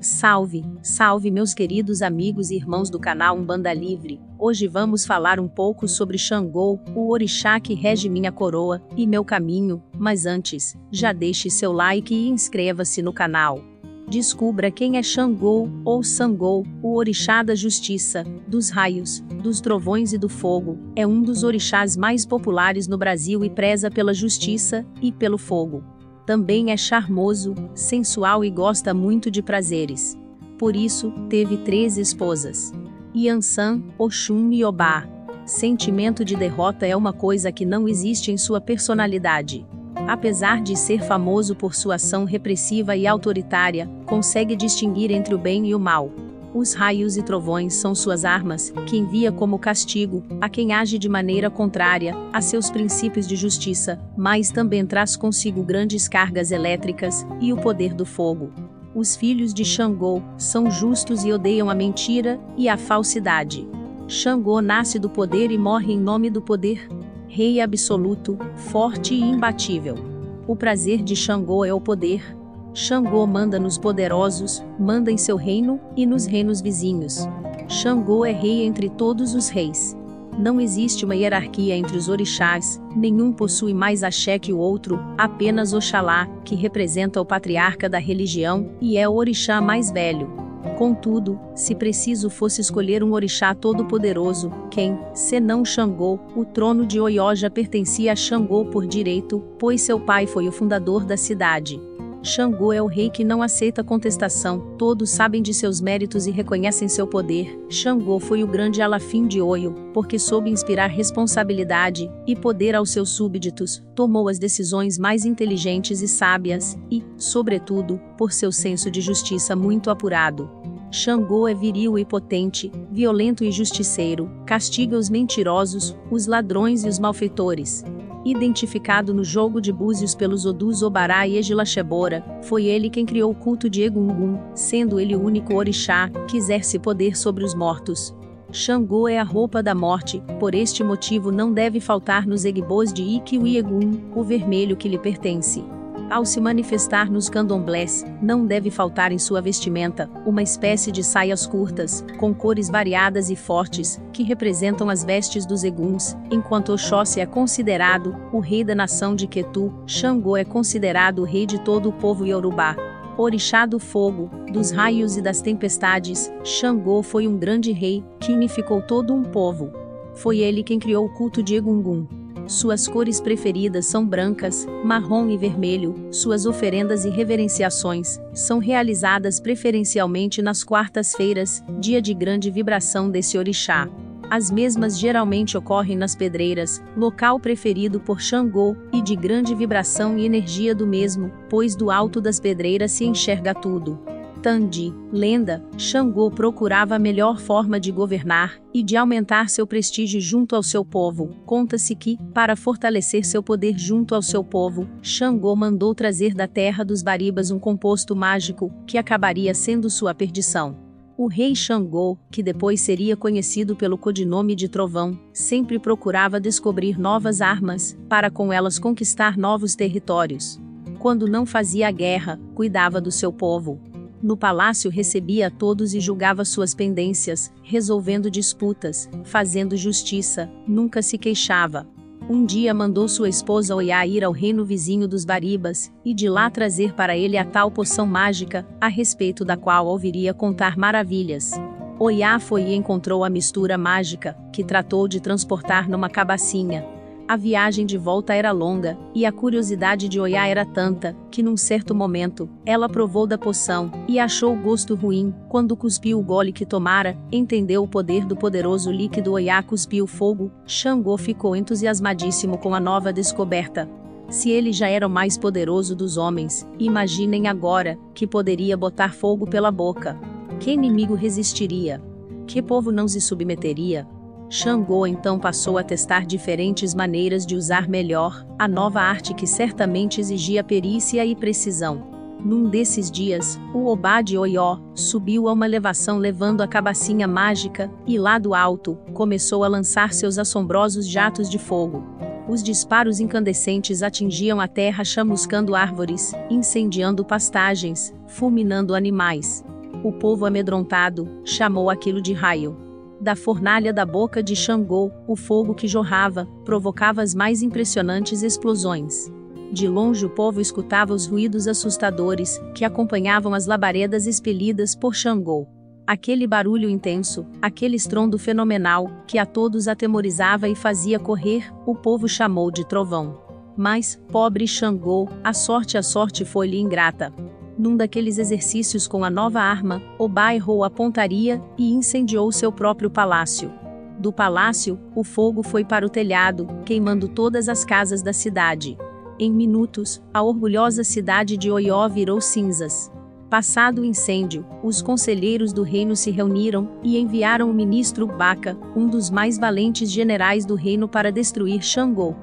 Salve, salve meus queridos amigos e irmãos do canal Umbanda Livre. Hoje vamos falar um pouco sobre Xangô, o orixá que rege minha coroa e meu caminho, mas antes, já deixe seu like e inscreva-se no canal. Descubra quem é Xangô ou Sangô, o orixá da justiça, dos raios, dos trovões e do fogo. É um dos orixás mais populares no Brasil e preza pela justiça e pelo fogo. Também é charmoso, sensual e gosta muito de prazeres. Por isso, teve três esposas. Yansan, Oxum e Obá. Sentimento de derrota é uma coisa que não existe em sua personalidade. Apesar de ser famoso por sua ação repressiva e autoritária, consegue distinguir entre o bem e o mal. Os raios e trovões são suas armas, que envia como castigo a quem age de maneira contrária a seus princípios de justiça, mas também traz consigo grandes cargas elétricas e o poder do fogo. Os filhos de Xangô são justos e odeiam a mentira e a falsidade. Xangô nasce do poder e morre em nome do poder. Rei absoluto, forte e imbatível. O prazer de Xangô é o poder, Xangô manda nos poderosos, manda em seu reino e nos reinos vizinhos. Xangô é rei entre todos os reis. Não existe uma hierarquia entre os orixás, nenhum possui mais axé que o outro, apenas Oxalá, que representa o patriarca da religião e é o orixá mais velho. Contudo, se preciso fosse escolher um orixá todo-poderoso, quem, senão Xangô, o trono de Oió já pertencia a Xangô por direito, pois seu pai foi o fundador da cidade. Xangô é o rei que não aceita contestação, todos sabem de seus méritos e reconhecem seu poder. Xangô foi o grande alafim de Oio, porque soube inspirar responsabilidade e poder aos seus súbditos, tomou as decisões mais inteligentes e sábias, e, sobretudo, por seu senso de justiça muito apurado. Xangô é viril e potente, violento e justiceiro, castiga os mentirosos, os ladrões e os malfeitores identificado no jogo de búzios pelos Odus Obará e Egilaxebora, foi ele quem criou o culto de Egungun, sendo ele o único orixá que exerce poder sobre os mortos. Xangô é a roupa da morte, por este motivo não deve faltar nos egbos de Ikki Egun, o vermelho que lhe pertence. Ao se manifestar nos candomblés, não deve faltar em sua vestimenta uma espécie de saias curtas, com cores variadas e fortes, que representam as vestes dos eguns, enquanto Oxóssi é considerado o rei da nação de Quetu, Xangô é considerado o rei de todo o povo Yorubá. Orixá do fogo, dos raios e das tempestades, Xangô foi um grande rei, que unificou todo um povo. Foi ele quem criou o culto de Egungun. Suas cores preferidas são brancas, marrom e vermelho. Suas oferendas e reverenciações são realizadas preferencialmente nas quartas-feiras, dia de grande vibração desse orixá. As mesmas geralmente ocorrem nas pedreiras, local preferido por Xangô, e de grande vibração e energia do mesmo, pois do alto das pedreiras se enxerga tudo. Tandi, lenda, Xangô procurava a melhor forma de governar e de aumentar seu prestígio junto ao seu povo. Conta-se que, para fortalecer seu poder junto ao seu povo, Xangô mandou trazer da terra dos Baribas um composto mágico que acabaria sendo sua perdição. O rei Xangô, que depois seria conhecido pelo codinome de Trovão, sempre procurava descobrir novas armas, para com elas conquistar novos territórios. Quando não fazia guerra, cuidava do seu povo, no palácio recebia a todos e julgava suas pendências, resolvendo disputas, fazendo justiça, nunca se queixava. Um dia mandou sua esposa Oiá ir ao reino vizinho dos Baribas, e de lá trazer para ele a tal poção mágica, a respeito da qual ouviria contar maravilhas. Oiá foi e encontrou a mistura mágica, que tratou de transportar numa cabacinha, a viagem de volta era longa, e a curiosidade de Oiá era tanta, que num certo momento, ela provou da poção, e achou o gosto ruim, quando cuspiu o gole que tomara, entendeu o poder do poderoso líquido Oiá cuspiu fogo, Xangô ficou entusiasmadíssimo com a nova descoberta. Se ele já era o mais poderoso dos homens, imaginem agora, que poderia botar fogo pela boca. Que inimigo resistiria? Que povo não se submeteria? Xangô então passou a testar diferentes maneiras de usar melhor a nova arte que certamente exigia perícia e precisão. Num desses dias, o Obá de Oió subiu a uma elevação levando a cabacinha mágica, e lá do alto, começou a lançar seus assombrosos jatos de fogo. Os disparos incandescentes atingiam a terra chamuscando árvores, incendiando pastagens, fulminando animais. O povo amedrontado chamou aquilo de raio. Da fornalha da boca de Xangô, o fogo que jorrava provocava as mais impressionantes explosões. De longe o povo escutava os ruídos assustadores que acompanhavam as labaredas expelidas por Xangô. Aquele barulho intenso, aquele estrondo fenomenal, que a todos atemorizava e fazia correr, o povo chamou de trovão. Mas, pobre Xangô, a sorte a sorte foi-lhe ingrata num daqueles exercícios com a nova arma, Obá errou a pontaria e incendiou seu próprio palácio. Do palácio, o fogo foi para o telhado, queimando todas as casas da cidade. Em minutos, a orgulhosa cidade de Oió virou cinzas. Passado o incêndio, os conselheiros do reino se reuniram e enviaram o ministro Baca, um dos mais valentes generais do reino para destruir Xangô.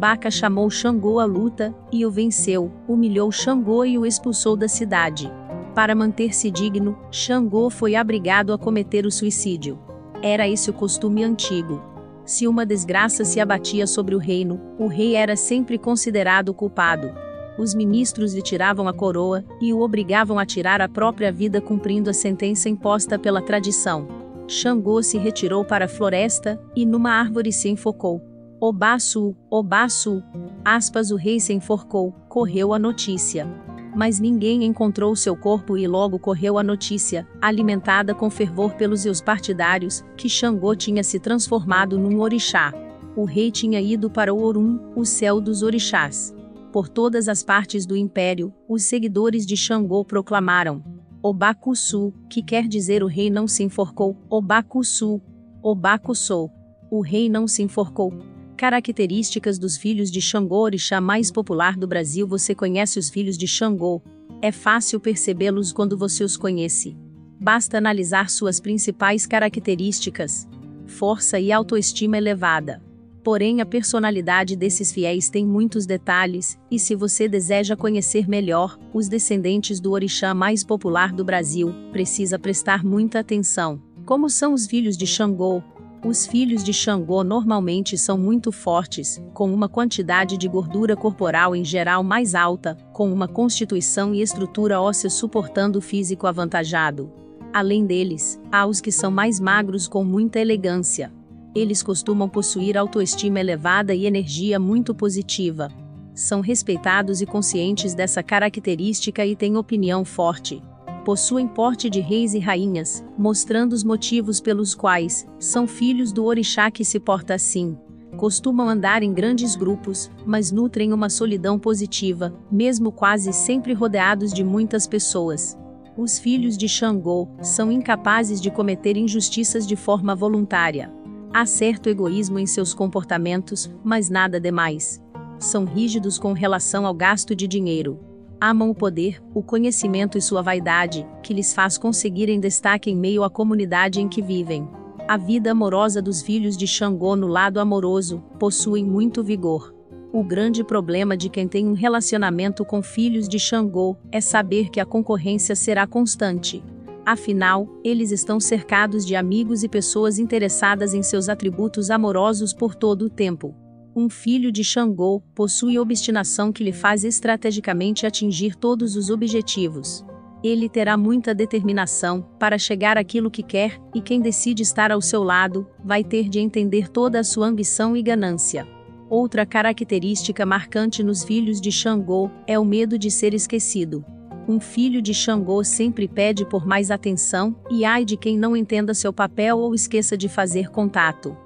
Baca chamou Xangô à luta, e o venceu, humilhou Xangô e o expulsou da cidade. Para manter-se digno, Xangô foi obrigado a cometer o suicídio. Era esse o costume antigo. Se uma desgraça se abatia sobre o reino, o rei era sempre considerado culpado. Os ministros lhe tiravam a coroa e o obrigavam a tirar a própria vida cumprindo a sentença imposta pela tradição. Xangô se retirou para a floresta e numa árvore se enfocou. Obaçu, Obaçu. Aspas o rei se enforcou, correu a notícia. Mas ninguém encontrou seu corpo e logo correu a notícia, alimentada com fervor pelos seus partidários, que Xangô tinha se transformado num orixá. O rei tinha ido para o Orum, o céu dos orixás. Por todas as partes do império, os seguidores de Xangô proclamaram: Obacuçu, que quer dizer o rei não se enforcou, Obacuçu, Obacuçou. O rei não se enforcou, Características dos filhos de Xangô Orixá mais popular do Brasil Você conhece os filhos de Xangô? É fácil percebê-los quando você os conhece. Basta analisar suas principais características. Força e autoestima elevada. Porém, a personalidade desses fiéis tem muitos detalhes, e se você deseja conhecer melhor os descendentes do orixá mais popular do Brasil, precisa prestar muita atenção. Como são os filhos de Xangô? Os filhos de Xangô normalmente são muito fortes, com uma quantidade de gordura corporal em geral mais alta, com uma constituição e estrutura óssea suportando o físico avantajado. Além deles, há os que são mais magros com muita elegância. Eles costumam possuir autoestima elevada e energia muito positiva. São respeitados e conscientes dessa característica e têm opinião forte possuem porte de reis e rainhas, mostrando os motivos pelos quais são filhos do orixá que se porta assim. Costumam andar em grandes grupos, mas nutrem uma solidão positiva, mesmo quase sempre rodeados de muitas pessoas. Os filhos de Xangô são incapazes de cometer injustiças de forma voluntária. Há certo egoísmo em seus comportamentos, mas nada demais. São rígidos com relação ao gasto de dinheiro amam o poder, o conhecimento e sua vaidade, que lhes faz conseguirem destaque em meio à comunidade em que vivem. A vida amorosa dos filhos de Xangô no lado amoroso possui muito vigor. O grande problema de quem tem um relacionamento com filhos de Xangô é saber que a concorrência será constante. Afinal, eles estão cercados de amigos e pessoas interessadas em seus atributos amorosos por todo o tempo. Um filho de Xangô possui obstinação que lhe faz estrategicamente atingir todos os objetivos. Ele terá muita determinação para chegar àquilo que quer, e quem decide estar ao seu lado vai ter de entender toda a sua ambição e ganância. Outra característica marcante nos filhos de Xangô é o medo de ser esquecido. Um filho de Xangô sempre pede por mais atenção, e ai de quem não entenda seu papel ou esqueça de fazer contato.